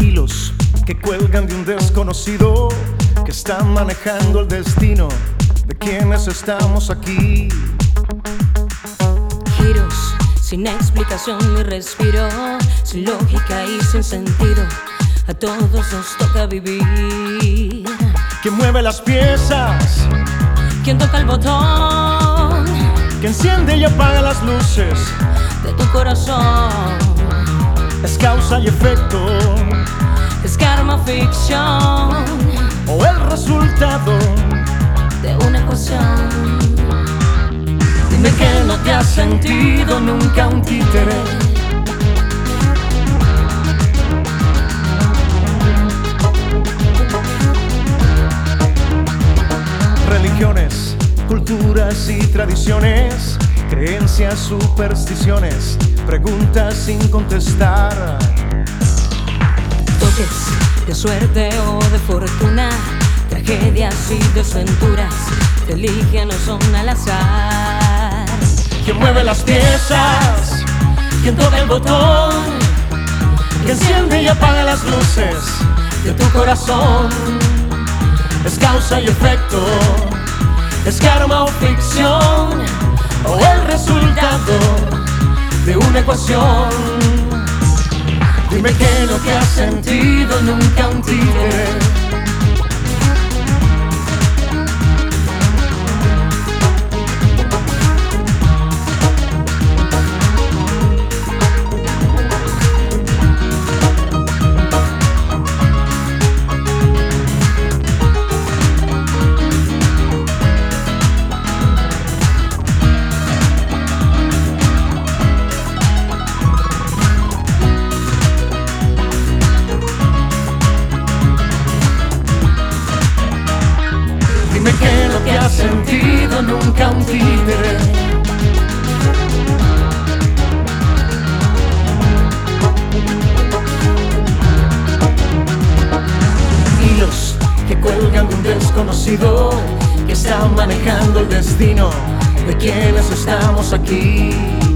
Hilos que cuelgan de un desconocido que está manejando el destino de quienes estamos aquí. Giros sin explicación ni respiro, sin lógica y sin sentido. A todos nos toca vivir. Que mueve las piezas, ¿Quién toca el botón que enciende y apaga las luces. de tu corazón? Es causa y efecto Es karma ficción o el resultado. de una ecuación. Dime que no te has sentido nunca un títere. Culturas y tradiciones, creencias, supersticiones, preguntas sin contestar. Toques de suerte o de fortuna, tragedias y desventuras, te eligen no son al azar. ¿Quién mueve las piezas? ¿Quién toca el botón? ¿Quién enciende y apaga las luces de tu corazón? Es causa y efecto, es karma o ficción, o el resultado de una ecuación. Dime que no te has sentido nunca un títere. Sentido nunca un títere. Hilos que cuelgan de un desconocido que está manejando el destino de quienes estamos aquí.